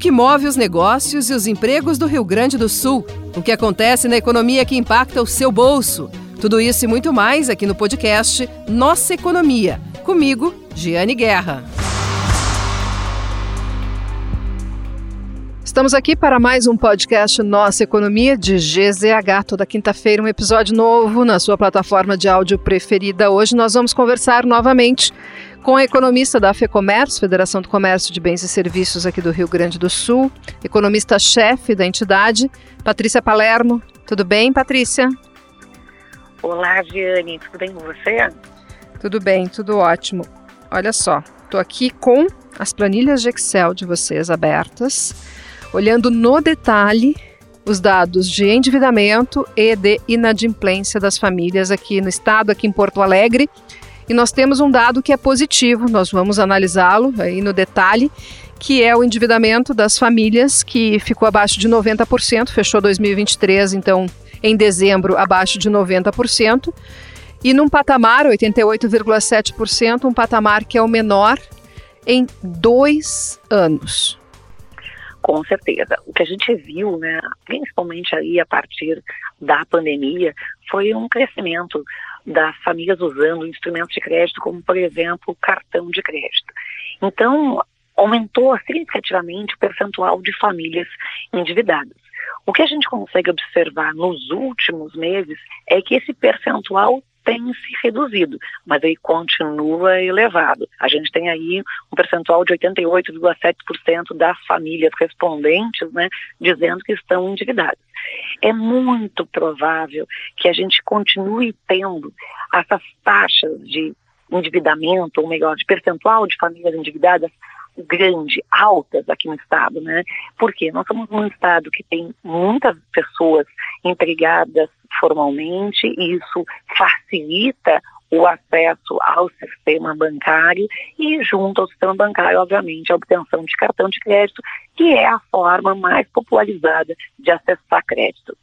que move os negócios e os empregos do Rio Grande do Sul, o que acontece na economia que impacta o seu bolso. Tudo isso e muito mais aqui no podcast Nossa Economia. Comigo, Giane Guerra. Estamos aqui para mais um podcast Nossa Economia de GZH. Toda quinta-feira, um episódio novo na sua plataforma de áudio preferida. Hoje nós vamos conversar novamente com a economista da FEComércio, Federação do Comércio de Bens e Serviços aqui do Rio Grande do Sul, economista-chefe da entidade, Patrícia Palermo. Tudo bem, Patrícia? Olá, Giane. Tudo bem com você? Tudo bem, tudo ótimo. Olha só, estou aqui com as planilhas de Excel de vocês abertas olhando no detalhe os dados de endividamento e de inadimplência das famílias aqui no estado, aqui em Porto Alegre. E nós temos um dado que é positivo, nós vamos analisá-lo aí no detalhe, que é o endividamento das famílias, que ficou abaixo de 90%, fechou 2023, então, em dezembro, abaixo de 90%. E num patamar, 88,7%, um patamar que é o menor em dois anos. Com certeza. O que a gente viu, né, principalmente aí a partir da pandemia, foi um crescimento das famílias usando instrumentos de crédito, como por exemplo cartão de crédito. Então, aumentou significativamente o percentual de famílias endividadas. O que a gente consegue observar nos últimos meses é que esse percentual tem se reduzido, mas aí continua elevado. A gente tem aí um percentual de 88,7% das famílias respondentes, né, dizendo que estão endividadas. É muito provável que a gente continue tendo essas taxas de endividamento, ou melhor, de percentual de famílias endividadas grande, altas aqui no estado, né? Porque nós somos um estado que tem muitas pessoas empregadas formalmente e isso facilita o acesso ao sistema bancário e junto ao sistema bancário, obviamente, a obtenção de cartão de crédito, que é a forma mais popularizada de acessar crédito.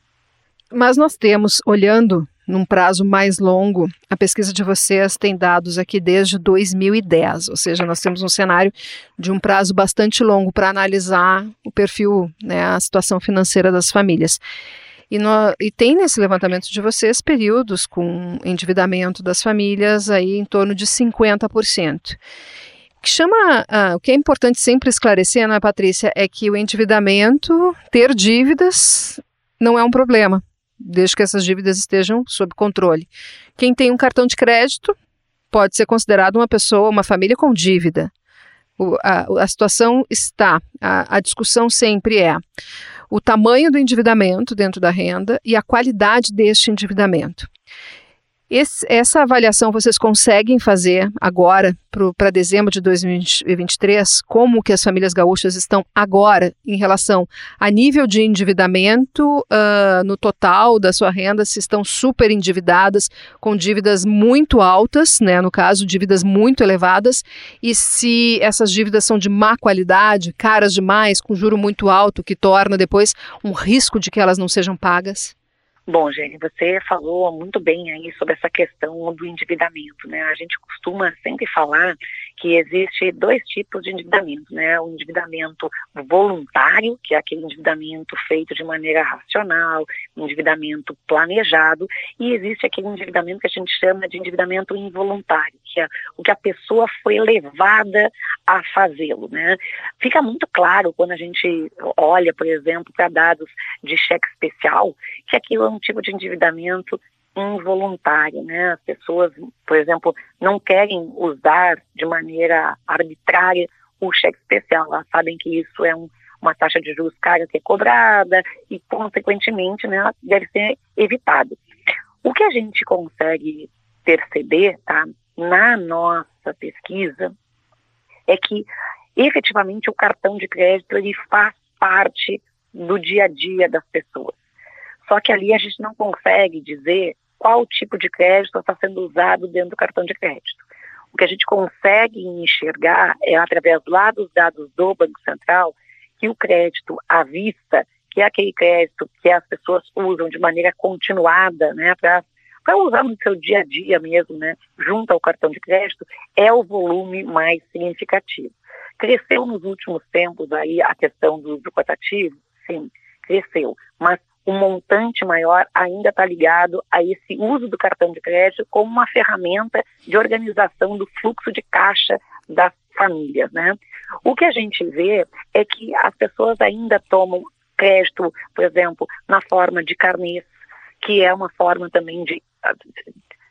Mas nós temos, olhando num prazo mais longo, a pesquisa de vocês tem dados aqui desde 2010, ou seja, nós temos um cenário de um prazo bastante longo para analisar o perfil, né, a situação financeira das famílias. E, no, e, tem nesse levantamento de vocês períodos com endividamento das famílias aí em torno de 50%. O que chama, ah, o que é importante sempre esclarecer, é, Patrícia, é que o endividamento, ter dívidas, não é um problema desde que essas dívidas estejam sob controle. Quem tem um cartão de crédito pode ser considerado uma pessoa, uma família com dívida. O, a, a, situação está, a, a discussão sempre é o tamanho do endividamento dentro da renda e a qualidade deste endividamento. Esse, essa avaliação vocês conseguem fazer agora para dezembro de 2023? Como que as famílias gaúchas estão agora em relação a nível de endividamento uh, no total da sua renda? Se estão super endividadas, com dívidas muito altas, né? No caso, dívidas muito elevadas, e se essas dívidas são de má qualidade, caras demais, com juro muito alto, que torna depois um risco de que elas não sejam pagas? Bom, Jenny, você falou muito bem aí sobre essa questão do endividamento, né? A gente costuma sempre falar que existe dois tipos de endividamento, né? O endividamento voluntário, que é aquele endividamento feito de maneira racional, endividamento planejado, e existe aquele endividamento que a gente chama de endividamento involuntário, que é o que a pessoa foi levada a fazê-lo, né? Fica muito claro quando a gente olha, por exemplo, para dados de cheque especial, que aquilo é um tipo de endividamento involuntário, né? As pessoas, por exemplo, não querem usar de maneira arbitrária o cheque especial. Elas sabem que isso é um, uma taxa de juros cara que é cobrada e, consequentemente, né, deve ser evitado. O que a gente consegue perceber, tá, na nossa pesquisa, é que efetivamente o cartão de crédito ele faz parte do dia a dia das pessoas. Só que ali a gente não consegue dizer qual tipo de crédito está sendo usado dentro do cartão de crédito. O que a gente consegue enxergar é através lá dos dados do Banco Central que o crédito à vista, que é aquele crédito que as pessoas usam de maneira continuada, né, para para usar no seu dia a dia mesmo, né, junto ao cartão de crédito, é o volume mais significativo. Cresceu nos últimos tempos aí a questão do cotativo? Sim, cresceu. Mas o montante maior ainda está ligado a esse uso do cartão de crédito como uma ferramenta de organização do fluxo de caixa das famílias, né? O que a gente vê é que as pessoas ainda tomam crédito, por exemplo, na forma de carnês, que é uma forma também de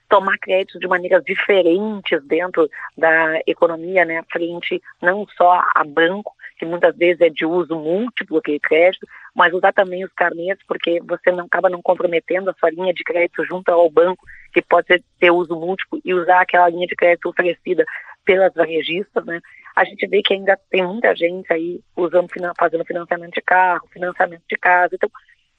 tomar créditos de maneiras diferentes dentro da economia, né, frente não só a banco, que muitas vezes é de uso múltiplo aquele crédito, mas usar também os carnês, porque você não acaba não comprometendo a sua linha de crédito junto ao banco, que pode ser, ter uso múltiplo, e usar aquela linha de crédito oferecida pelas varejistas, né? A gente vê que ainda tem muita gente aí usando, fazendo financiamento de carro, financiamento de casa. Então,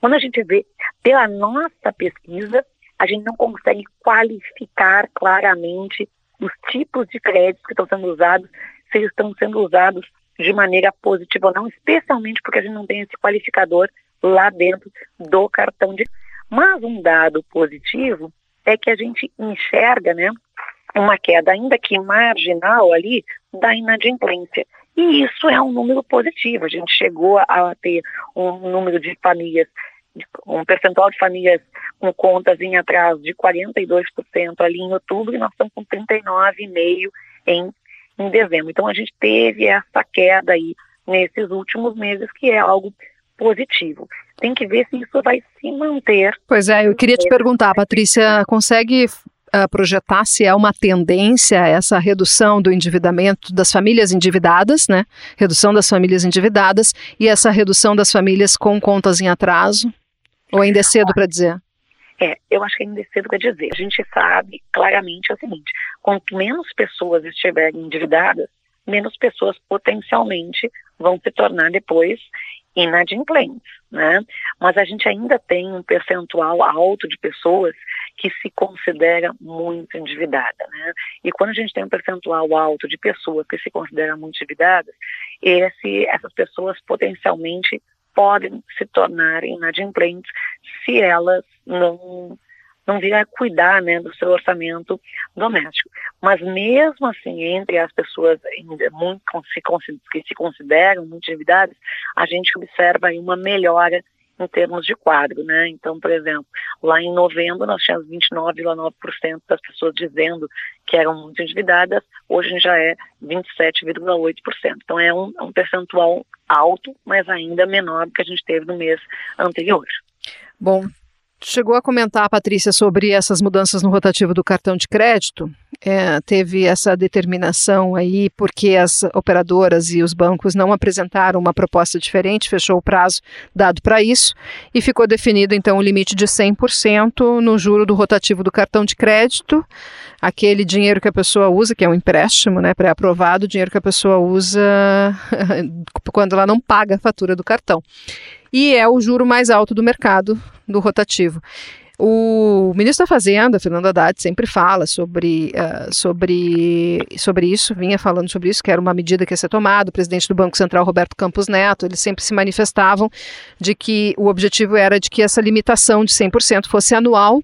quando a gente vê pela nossa pesquisa, a gente não consegue qualificar claramente os tipos de créditos que estão sendo usados, se eles estão sendo usados de maneira positiva ou não, especialmente porque a gente não tem esse qualificador lá dentro do cartão de. Mas um dado positivo é que a gente enxerga, né, uma queda ainda que marginal ali da inadimplência. E isso é um número positivo. A gente chegou a ter um número de famílias, um percentual de famílias com contas em atraso de 42% ali em outubro e nós estamos com 39,5% em, em dezembro. Então a gente teve essa queda aí nesses últimos meses, que é algo positivo. Tem que ver se isso vai se manter. Pois é, eu queria te perguntar, Patrícia, consegue uh, projetar se é uma tendência essa redução do endividamento das famílias endividadas, né? Redução das famílias endividadas e essa redução das famílias com contas em atraso? Ou ainda é cedo para dizer? É, eu acho que ainda é cedo para dizer. A gente sabe claramente o seguinte: quanto menos pessoas estiverem endividadas, menos pessoas potencialmente vão se tornar depois inadimplentes, né? Mas a gente ainda tem um percentual alto de pessoas que se considera muito endividada, né? E quando a gente tem um percentual alto de pessoas que se consideram muito endividadas, esse, essas pessoas potencialmente podem se tornar inadimplentes se elas não não vir a cuidar né, do seu orçamento doméstico. Mas mesmo assim, entre as pessoas muito, que se consideram muito endividadas, a gente observa uma melhora em termos de quadro, né? Então, por exemplo, lá em novembro nós tínhamos 29,9% das pessoas dizendo que eram muito endividadas, hoje já é 27,8%. Então é um, um percentual alto, mas ainda menor do que a gente teve no mês anterior. Bom, chegou a comentar, Patrícia, sobre essas mudanças no rotativo do cartão de crédito. É, teve essa determinação aí porque as operadoras e os bancos não apresentaram uma proposta diferente, fechou o prazo dado para isso e ficou definido então o limite de 100% no juro do rotativo do cartão de crédito, aquele dinheiro que a pessoa usa, que é um empréstimo, né, pré-aprovado, dinheiro que a pessoa usa quando ela não paga a fatura do cartão e é o juro mais alto do mercado do rotativo. O ministro da Fazenda, Fernando Haddad, sempre fala sobre, uh, sobre, sobre isso, vinha falando sobre isso, que era uma medida que ia ser tomada. O presidente do Banco Central, Roberto Campos Neto, eles sempre se manifestavam de que o objetivo era de que essa limitação de 100% fosse anual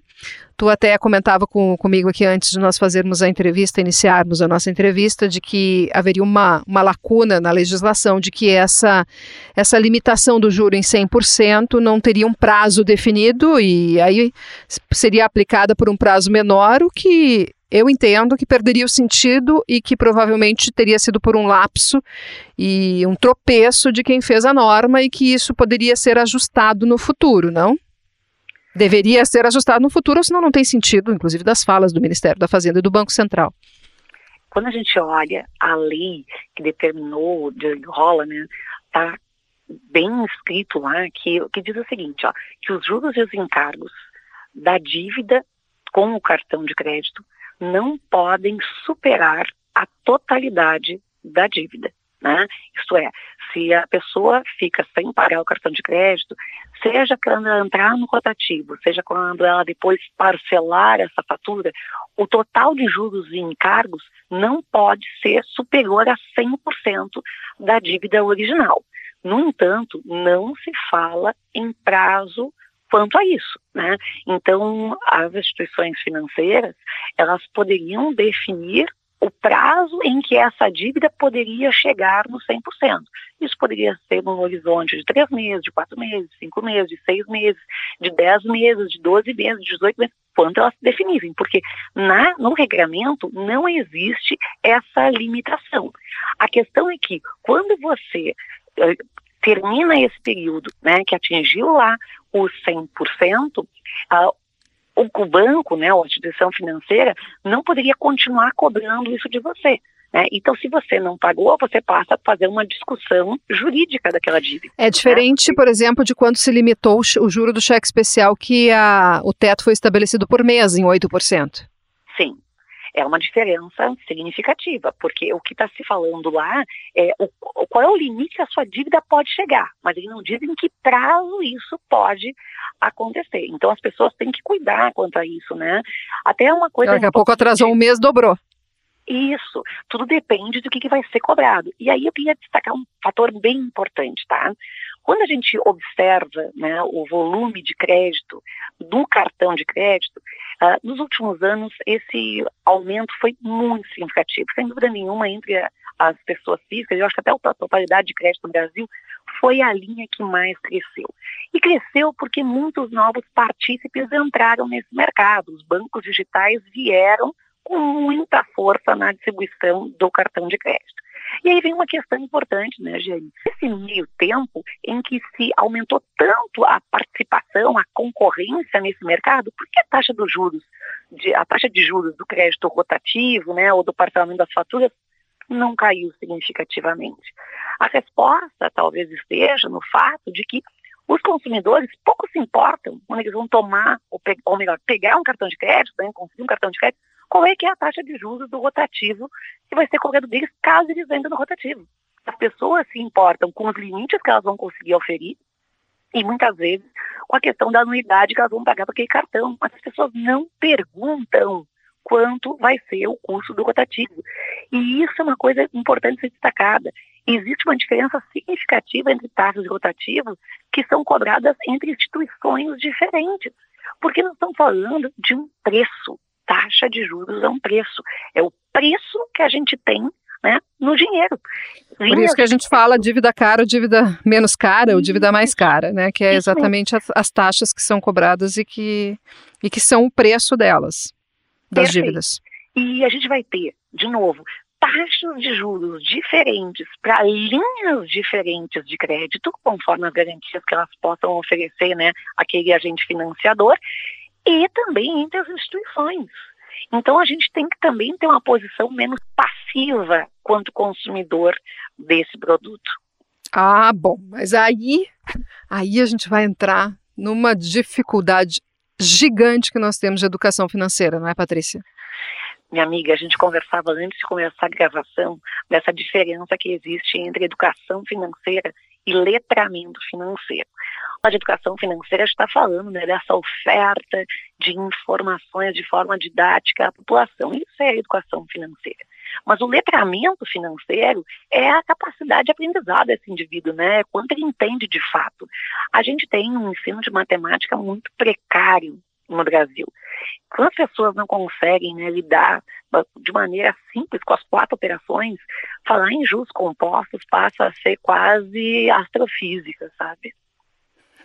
Tu até comentava com, comigo aqui antes de nós fazermos a entrevista, iniciarmos a nossa entrevista, de que haveria uma, uma lacuna na legislação, de que essa, essa limitação do juro em 100% não teria um prazo definido e aí seria aplicada por um prazo menor, o que eu entendo que perderia o sentido e que provavelmente teria sido por um lapso e um tropeço de quem fez a norma e que isso poderia ser ajustado no futuro, não? Deveria ser ajustado no futuro, senão não tem sentido, inclusive das falas do Ministério da Fazenda e do Banco Central. Quando a gente olha a lei que determinou de rola, né, tá bem escrito lá que, que diz o seguinte, ó, que os juros e os encargos da dívida com o cartão de crédito não podem superar a totalidade da dívida. Né? Isto é, se a pessoa fica sem pagar o cartão de crédito, seja quando ela entrar no rotativo, seja quando ela depois parcelar essa fatura, o total de juros e encargos não pode ser superior a 100% da dívida original. No entanto, não se fala em prazo quanto a isso, né? Então, as instituições financeiras, elas poderiam definir o prazo em que essa dívida poderia chegar no 100%. Isso poderia ser num horizonte de três meses, de quatro meses, de cinco meses, de seis meses, de dez meses, de doze meses, de 18 meses, quanto elas se definissem, porque na, no regramento não existe essa limitação. A questão é que quando você eh, termina esse período, né, que atingiu lá os 100%, uh, o banco, né, ou a instituição financeira, não poderia continuar cobrando isso de você. Né? Então, se você não pagou, você passa a fazer uma discussão jurídica daquela dívida. É diferente, né? por exemplo, de quando se limitou o juro do cheque especial, que a, o teto foi estabelecido por mês em 8%. Sim, é uma diferença significativa, porque o que está se falando lá é o, qual é o limite que a sua dívida pode chegar, mas eles não dizem em que prazo isso pode acontecer. Então as pessoas têm que cuidar quanto a isso, né? Até uma coisa. Daqui a pouco atrasou um mês, dobrou. Isso, tudo depende do que, que vai ser cobrado. E aí eu queria destacar um fator bem importante, tá? Quando a gente observa né, o volume de crédito do cartão de crédito, uh, nos últimos anos esse aumento foi muito significativo. Sem dúvida nenhuma, entre as pessoas físicas, eu acho que até a totalidade de crédito no Brasil foi a linha que mais cresceu. E cresceu porque muitos novos partícipes entraram nesse mercado. Os bancos digitais vieram com muita força na distribuição do cartão de crédito. E aí vem uma questão importante, né, Jane? Esse meio tempo em que se aumentou tanto a participação, a concorrência nesse mercado, por que a taxa dos juros, de, a taxa de juros do crédito rotativo, né, ou do parcelamento das faturas, não caiu significativamente? A resposta talvez esteja no fato de que os consumidores pouco se importam quando eles vão tomar, ou, ou melhor, pegar um cartão de crédito, né, conseguir um cartão de crédito, qual é que é a taxa de juros do rotativo que vai ser cobrado deles caso eles vendam no rotativo. As pessoas se importam com os limites que elas vão conseguir oferir e muitas vezes com a questão da anuidade que elas vão pagar para aquele cartão. Mas as pessoas não perguntam quanto vai ser o custo do rotativo. E isso é uma coisa importante ser destacada. Existe uma diferença significativa entre taxas de rotativo que são cobradas entre instituições diferentes, porque nós estamos falando de um preço taxa de juros é um preço. É o preço que a gente tem né, no dinheiro. Por isso que a gente fala dívida cara, dívida menos cara ou dívida mais cara, né? Que é exatamente as, as, taxas que são cobradas e que, e que são o preço delas, das Perfeito. dívidas. E a gente vai ter, de novo, taxas de juros diferentes para linhas diferentes de crédito, conforme as garantias que elas possam oferecer, né, aquele agente financiador, e também entre as instituições. Então a gente tem que também ter uma posição menos passiva quanto consumidor desse produto. Ah, bom, mas aí, aí a gente vai entrar numa dificuldade gigante que nós temos de educação financeira, não é, Patrícia? Minha amiga, a gente conversava antes de começar a gravação dessa diferença que existe entre educação financeira e letramento financeiro de educação financeira está falando né, dessa oferta de informações de forma didática à população. Isso é a educação financeira. Mas o letramento financeiro é a capacidade de aprendizado desse indivíduo, né? Quanto ele entende de fato. A gente tem um ensino de matemática muito precário no Brasil. Quando as pessoas não conseguem né, lidar de maneira simples com as quatro operações, falar em juros compostos passa a ser quase astrofísica, sabe?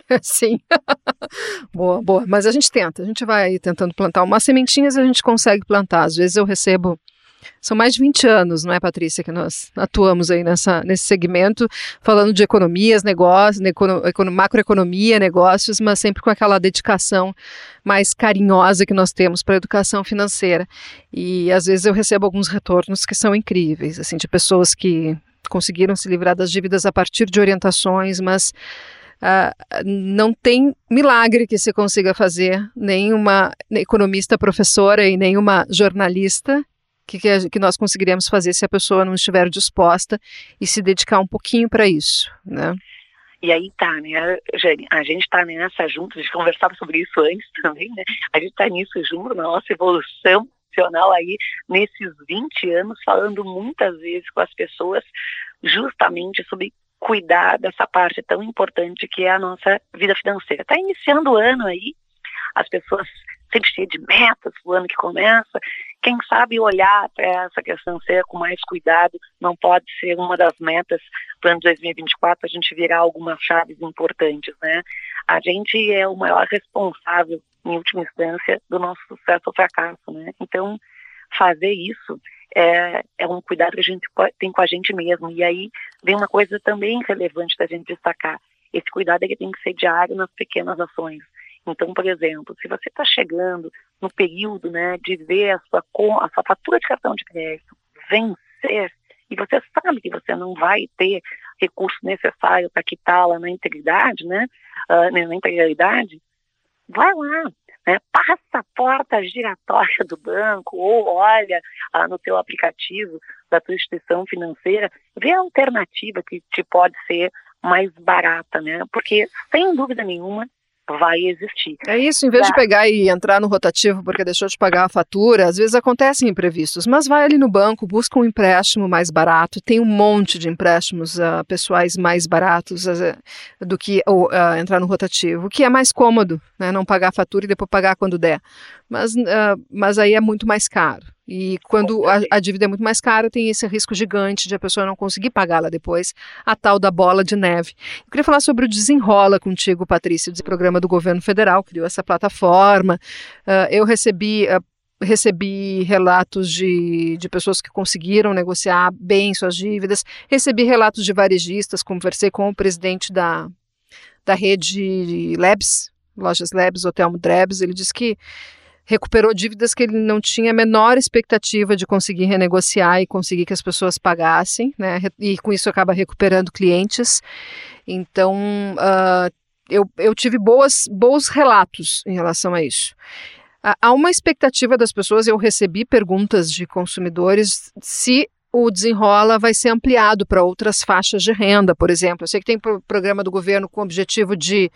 Sim. boa, boa. Mas a gente tenta, a gente vai tentando plantar. Umas sementinhas a gente consegue plantar. Às vezes eu recebo. São mais de 20 anos, não é, Patrícia, que nós atuamos aí nessa, nesse segmento, falando de economias, negócios, econo, macroeconomia, negócios, mas sempre com aquela dedicação mais carinhosa que nós temos para a educação financeira. E às vezes eu recebo alguns retornos que são incríveis, assim, de pessoas que conseguiram se livrar das dívidas a partir de orientações, mas Uh, não tem milagre que se consiga fazer, nenhuma economista professora e nenhuma jornalista que, que, nós conseguiríamos fazer se a pessoa não estiver disposta e se dedicar um pouquinho para isso, né? E aí tá, né, a gente está nessa junto, a gente conversava sobre isso antes também, né? A gente está nisso junto, na nossa evolução profissional aí, nesses 20 anos, falando muitas vezes com as pessoas justamente sobre cuidar dessa parte tão importante que é a nossa vida financeira. Está iniciando o ano aí, as pessoas sempre cheio de metas o ano que começa. Quem sabe olhar para essa questão ser com mais cuidado não pode ser uma das metas para o ano 2024 a gente virar algumas chaves importantes, né? A gente é o maior responsável, em última instância, do nosso sucesso ou fracasso, né? Então, fazer isso é, é um cuidado que a gente tem com a gente mesmo. E aí vem uma coisa também relevante da gente destacar. Esse cuidado ele tem que ser diário nas pequenas ações. Então, por exemplo, se você está chegando no período né, de ver a sua, a sua fatura de cartão de crédito vencer, e você sabe que você não vai ter recurso necessário para quitá-la na integridade, né, uh, na integralidade, vai lá, né, passa a porta giratória do banco ou olha uh, no seu aplicativo da tua instituição financeira, vê a alternativa que te pode ser mais barata, né? Porque sem dúvida nenhuma vai existir. É isso, em vez de pegar e entrar no rotativo porque deixou de pagar a fatura, às vezes acontecem imprevistos, mas vai ali no banco, busca um empréstimo mais barato, tem um monte de empréstimos uh, pessoais mais baratos uh, do que uh, entrar no rotativo, o que é mais cômodo, né, não pagar a fatura e depois pagar quando der, mas, mas aí é muito mais caro. E quando a, a, dívida é muito mais cara, tem esse risco gigante de a pessoa não conseguir pagá-la depois, a tal da bola de neve. Eu queria falar sobre o Desenrola contigo, Patrícia, do programa do governo federal, criou essa plataforma. Uh, eu recebi. Uh, recebi relatos de, de pessoas que conseguiram negociar bem suas dívidas, recebi relatos de varejistas, conversei com o presidente da, da rede Labs, Lojas Labs, Hotel Drebs, ele disse que recuperou dívidas que ele não tinha a menor expectativa de conseguir renegociar e conseguir que as pessoas pagassem, né? E com isso acaba recuperando clientes. Então, uh, eu, eu tive boas, bons relatos em relação a isso. Há uma expectativa das pessoas, eu recebi perguntas de consumidores se o desenrola vai ser ampliado para outras faixas de renda, por exemplo. Eu sei que tem programa do governo com o objetivo de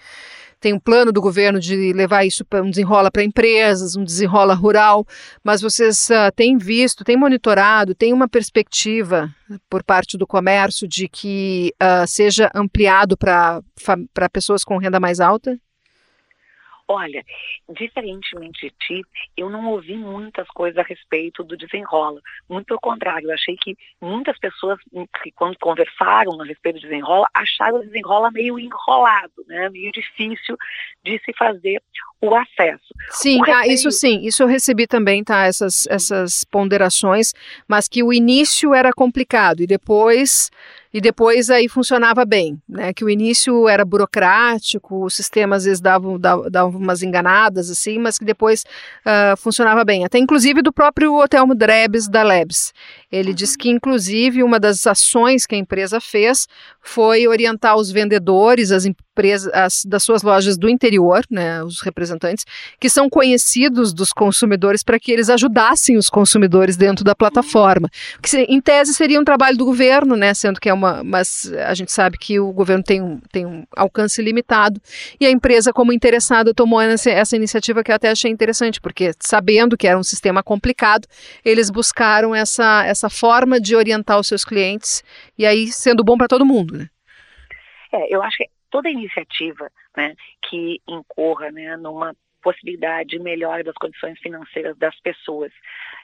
tem um plano do governo de levar isso para um desenrola para empresas, um desenrola rural, mas vocês uh, têm visto, têm monitorado, tem uma perspectiva por parte do comércio de que uh, seja ampliado para pessoas com renda mais alta? Olha, diferentemente de ti, eu não ouvi muitas coisas a respeito do desenrola. Muito pelo contrário, eu achei que muitas pessoas que quando conversaram a respeito do desenrola, acharam o desenrola meio enrolado, né? meio difícil de se fazer o acesso. Sim, o ah, isso sim, isso eu recebi também, tá? Essas, essas ponderações, mas que o início era complicado e depois e depois aí funcionava bem, né? Que o início era burocrático, os sistemas às vezes davam, davam, davam umas enganadas assim, mas que depois uh, funcionava bem. Até inclusive do próprio Hotel Drebs da Lebs. Ele uhum. disse que inclusive uma das ações que a empresa fez foi orientar os vendedores, as empresas as, das suas lojas do interior, né, os representantes, que são conhecidos dos consumidores para que eles ajudassem os consumidores dentro da plataforma. Que em tese seria um trabalho do governo, né, sendo que é uma, mas a gente sabe que o governo tem um, tem um alcance limitado e a empresa como interessada tomou essa, essa iniciativa que eu até achei interessante, porque sabendo que era um sistema complicado, eles buscaram essa, essa forma de orientar os seus clientes e aí sendo bom para todo mundo, né? É, eu acho que toda iniciativa né, que incorra né, numa possibilidade melhor das condições financeiras das pessoas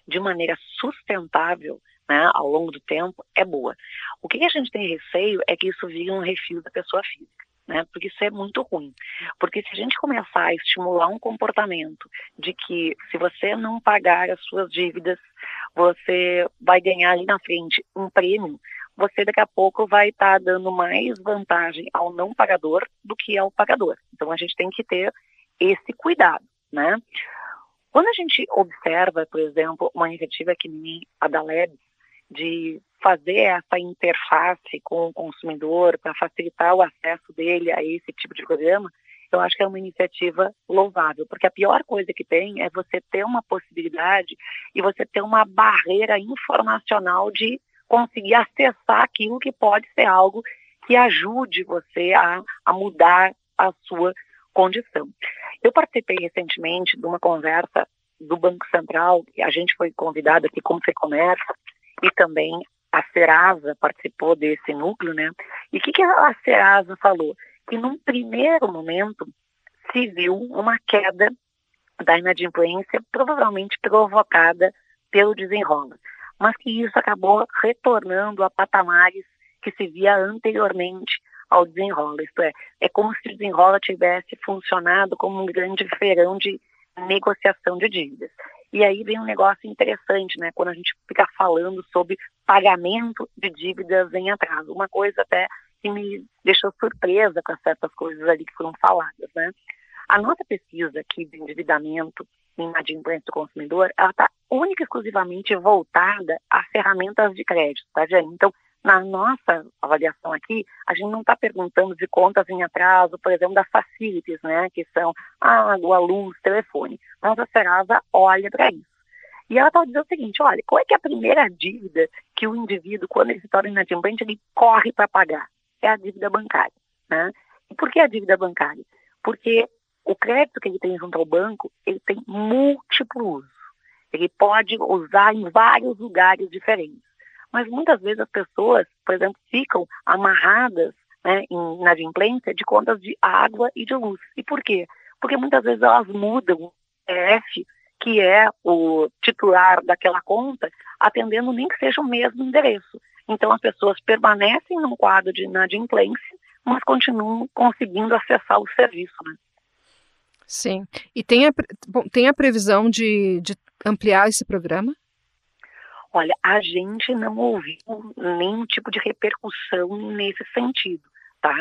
de maneira sustentável né, ao longo do tempo é boa. O que a gente tem receio é que isso vire um refil da pessoa física. Né, porque isso é muito ruim. Porque se a gente começar a estimular um comportamento de que se você não pagar as suas dívidas, você vai ganhar ali na frente um prêmio, você daqui a pouco vai estar tá dando mais vantagem ao não pagador do que ao pagador. Então a gente tem que ter esse cuidado, né? Quando a gente observa, por exemplo, uma iniciativa que nem a da LEB, de fazer essa interface com o consumidor para facilitar o acesso dele a esse tipo de programa, eu acho que é uma iniciativa louvável, porque a pior coisa que tem é você ter uma possibilidade e você ter uma barreira informacional de conseguir acessar aquilo que pode ser algo que ajude você a, a mudar a sua condição. Eu participei recentemente de uma conversa do Banco Central, a gente foi convidado aqui como Comércio, e também a Serasa participou desse núcleo, né? E o que, que a Serasa falou? Que num primeiro momento se viu uma queda da inadimplência, provavelmente provocada pelo desenrola, mas que isso acabou retornando a patamares que se via anteriormente ao desenrola. Isto é, é como se o desenrola tivesse funcionado como um grande feirão de negociação de dívidas. E aí vem um negócio interessante, né? Quando a gente fica falando sobre pagamento de dívidas em atraso. Uma coisa até que me deixou surpresa com certas coisas ali que foram faladas, né? A nossa pesquisa aqui de endividamento em inadimplência do consumidor, ela está única e exclusivamente voltada a ferramentas de crédito, tá, gente? Então, na nossa avaliação aqui, a gente não está perguntando de contas em atraso, por exemplo, das facilities, né, que são água, luz, telefone. Mas a Serasa olha para isso. E ela está dizendo o seguinte, olha, qual é que é a primeira dívida que o indivíduo, quando ele se torna inadimplente, ele corre para pagar? É a dívida bancária. Né? E por que a dívida bancária? Porque o crédito que ele tem junto ao banco, ele tem múltiplo uso. Ele pode usar em vários lugares diferentes. Mas muitas vezes as pessoas, por exemplo, ficam amarradas né, em inadimplência de contas de água e de luz. E por quê? Porque muitas vezes elas mudam o CF, que é o titular daquela conta, atendendo nem que seja o mesmo endereço. Então as pessoas permanecem num quadro de inadimplência, mas continuam conseguindo acessar o serviço. Né? Sim. E tem a, bom, tem a previsão de, de ampliar esse programa? Olha, a gente não ouviu nenhum tipo de repercussão nesse sentido, tá?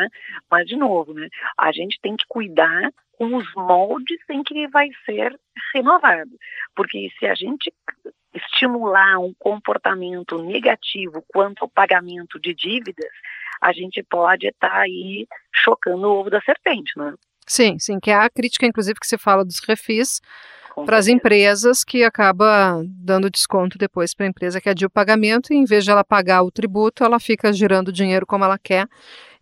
Mas, de novo, né, a gente tem que cuidar com os moldes em que vai ser renovado. Porque se a gente estimular um comportamento negativo quanto ao pagamento de dívidas, a gente pode estar tá aí chocando o ovo da serpente, né? Sim, sim, que é a crítica, inclusive, que se fala dos refis, para as empresas que acaba dando desconto depois para a empresa que adia o pagamento e em vez de ela pagar o tributo, ela fica girando dinheiro como ela quer,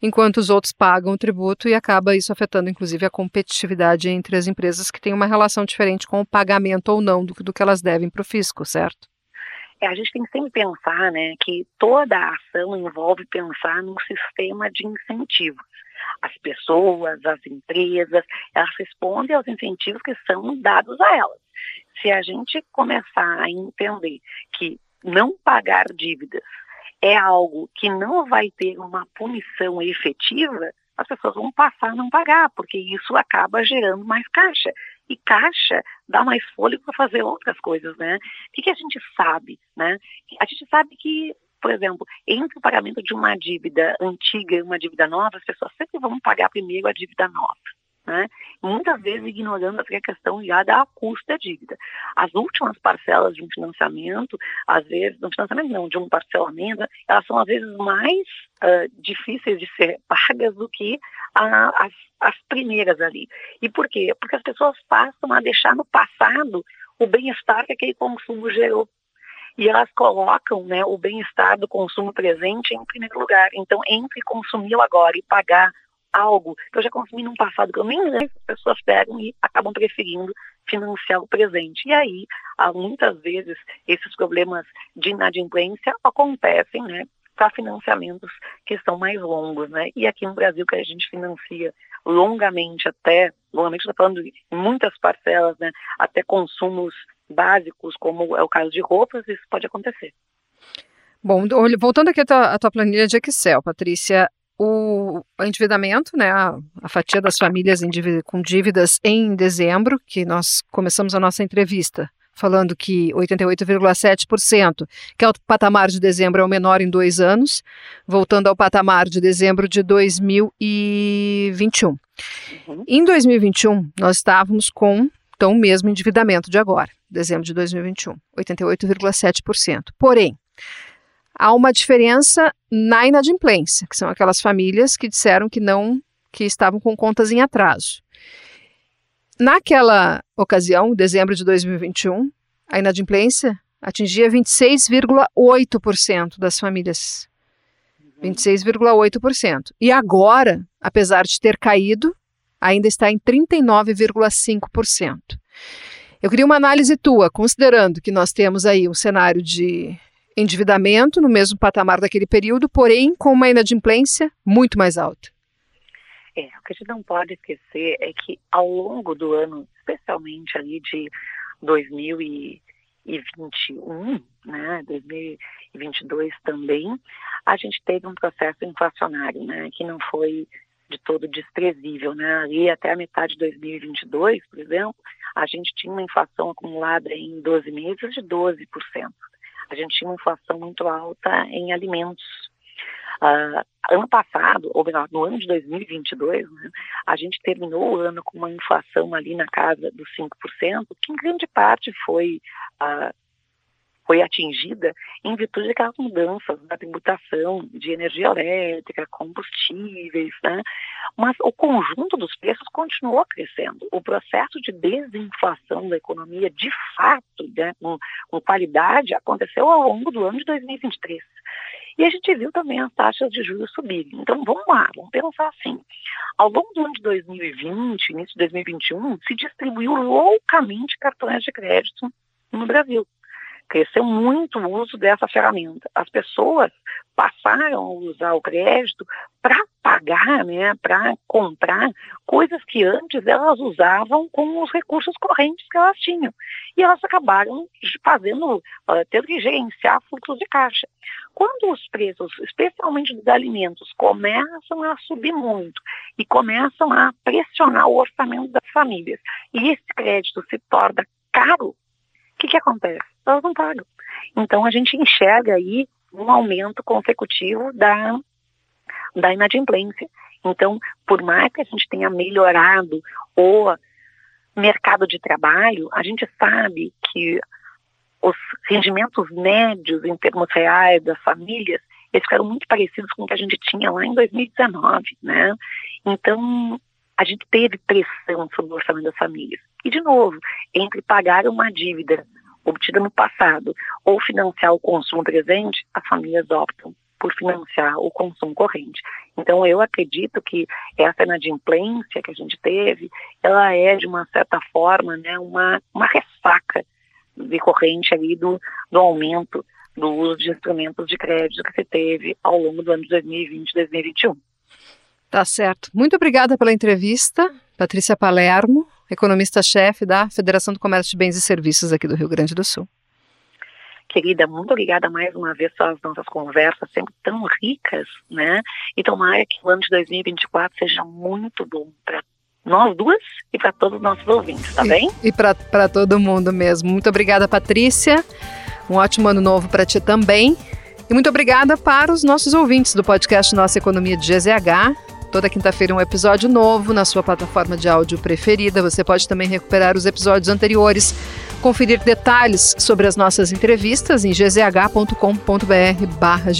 enquanto os outros pagam o tributo e acaba isso afetando inclusive a competitividade entre as empresas que têm uma relação diferente com o pagamento ou não do, do que elas devem para o fisco, certo? É, a gente tem que sempre pensar né, que toda a ação envolve pensar num sistema de incentivos as pessoas, as empresas, elas respondem aos incentivos que são dados a elas. Se a gente começar a entender que não pagar dívidas é algo que não vai ter uma punição efetiva, as pessoas vão passar a não pagar, porque isso acaba gerando mais caixa. E caixa dá mais fôlego para fazer outras coisas, né? O que, que, a gente sabe, né? A gente sabe que por exemplo, entre o pagamento de uma dívida antiga e uma dívida nova, as pessoas sempre vão pagar primeiro a dívida nova. Né? Muitas vezes ignorando a questão já da custo da dívida. As últimas parcelas de um financiamento, às vezes, um financiamento não, de um parcelamento, elas são às vezes mais uh, difíceis de ser pagas do que a, as, as primeiras ali. E por quê? Porque as pessoas passam a deixar no passado o bem-estar que aquele consumo gerou e elas colocam né, o bem-estar do consumo presente em primeiro lugar. Então, entre consumir agora e pagar algo que eu já consumi no passado que eu nem lembro, as pessoas pegam e acabam preferindo financiar o presente. E aí, muitas vezes, esses problemas de inadimplência acontecem, né, para financiamentos que são mais longos, né? E aqui no Brasil que a gente financia longamente até, longamente estou falando de muitas parcelas, né, até consumos básicos, como é o caso de roupas, isso pode acontecer. Bom, voltando aqui à tua, à tua planilha de Excel, Patrícia, o endividamento, né, a, a fatia das famílias com dívidas em dezembro, que nós começamos a nossa entrevista falando que 88,7%, que é o patamar de dezembro, é o menor em dois anos, voltando ao patamar de dezembro de 2021. Uhum. Em 2021, nós estávamos com então, o mesmo endividamento de agora, dezembro de 2021, 88,7%. Porém, há uma diferença na inadimplência, que são aquelas famílias que disseram que não, que estavam com contas em atraso. Naquela ocasião, dezembro de 2021, a inadimplência atingia 26,8% das famílias. 26,8%. E agora, apesar de ter caído, ainda está em 39,5%. Eu queria uma análise tua, considerando que nós temos aí um cenário de endividamento no mesmo patamar daquele período, porém com uma inadimplência muito mais alta. É, o que a gente não pode esquecer é que ao longo do ano especialmente ali de 2021, né, 2022 também, a gente teve um processo inflacionário, né, que não foi de todo desprezível, né? Ali até a metade de 2022, por exemplo, a gente tinha uma inflação acumulada em 12 meses de 12%. A gente tinha uma inflação muito alta em alimentos. Uh, ano passado, ou melhor, no ano de 2022, né, a gente terminou o ano com uma inflação ali na casa dos 5%, que em grande parte foi uh, foi atingida em virtude daquelas mudanças na tributação de energia elétrica, combustíveis, né? Mas o conjunto dos preços continuou crescendo. O processo de desinflação da economia, de fato, né, com, com qualidade, aconteceu ao longo do ano de 2023. E a gente viu também as taxas de juros subirem. Então vamos lá, vamos pensar assim. Ao longo do ano de 2020, início de 2021, se distribuiu loucamente cartões de crédito no Brasil. Cresceu muito o uso dessa ferramenta. As pessoas passaram a usar o crédito para pagar, né, para comprar coisas que antes elas usavam com os recursos correntes que elas tinham. E elas acabaram fazendo, uh, tendo que gerenciar fluxos de caixa. Quando os preços, especialmente dos alimentos, começam a subir muito e começam a pressionar o orçamento das famílias, e esse crédito se torna caro, o que, que acontece? Elas não pagam. Então a gente enxerga aí um aumento consecutivo da, da inadimplência. Então, por mais que a gente tenha melhorado o mercado de trabalho, a gente sabe que os rendimentos médios em termos reais das famílias, eles ficaram muito parecidos com o que a gente tinha lá em 2019, né? Então, a gente teve pressão sobre o orçamento das famílias. E, de novo, entre pagar uma dívida obtida no passado ou financiar o consumo presente, as famílias optam por financiar o consumo corrente. Então, eu acredito que essa inadimplência que a gente teve, ela é, de uma certa forma, né, uma, uma ressaca decorrente ali do, do aumento do uso de instrumentos de crédito que se teve ao longo do ano de 2020 e 2021. Tá certo. Muito obrigada pela entrevista, Patrícia Palermo, economista-chefe da Federação do Comércio de Bens e Serviços aqui do Rio Grande do Sul. Querida, muito obrigada mais uma vez pelas nossas conversas, sempre tão ricas, né? E tomara que o ano de 2024 seja muito bom para nós duas e para todos os nossos ouvintes, tá e, bem? E para todo mundo mesmo. Muito obrigada, Patrícia. Um ótimo ano novo para ti também. E muito obrigada para os nossos ouvintes do podcast Nossa Economia de GZH. Toda quinta-feira um episódio novo na sua plataforma de áudio preferida. Você pode também recuperar os episódios anteriores, conferir detalhes sobre as nossas entrevistas em gzh.com.br barra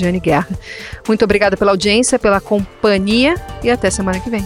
Muito obrigada pela audiência, pela companhia e até semana que vem.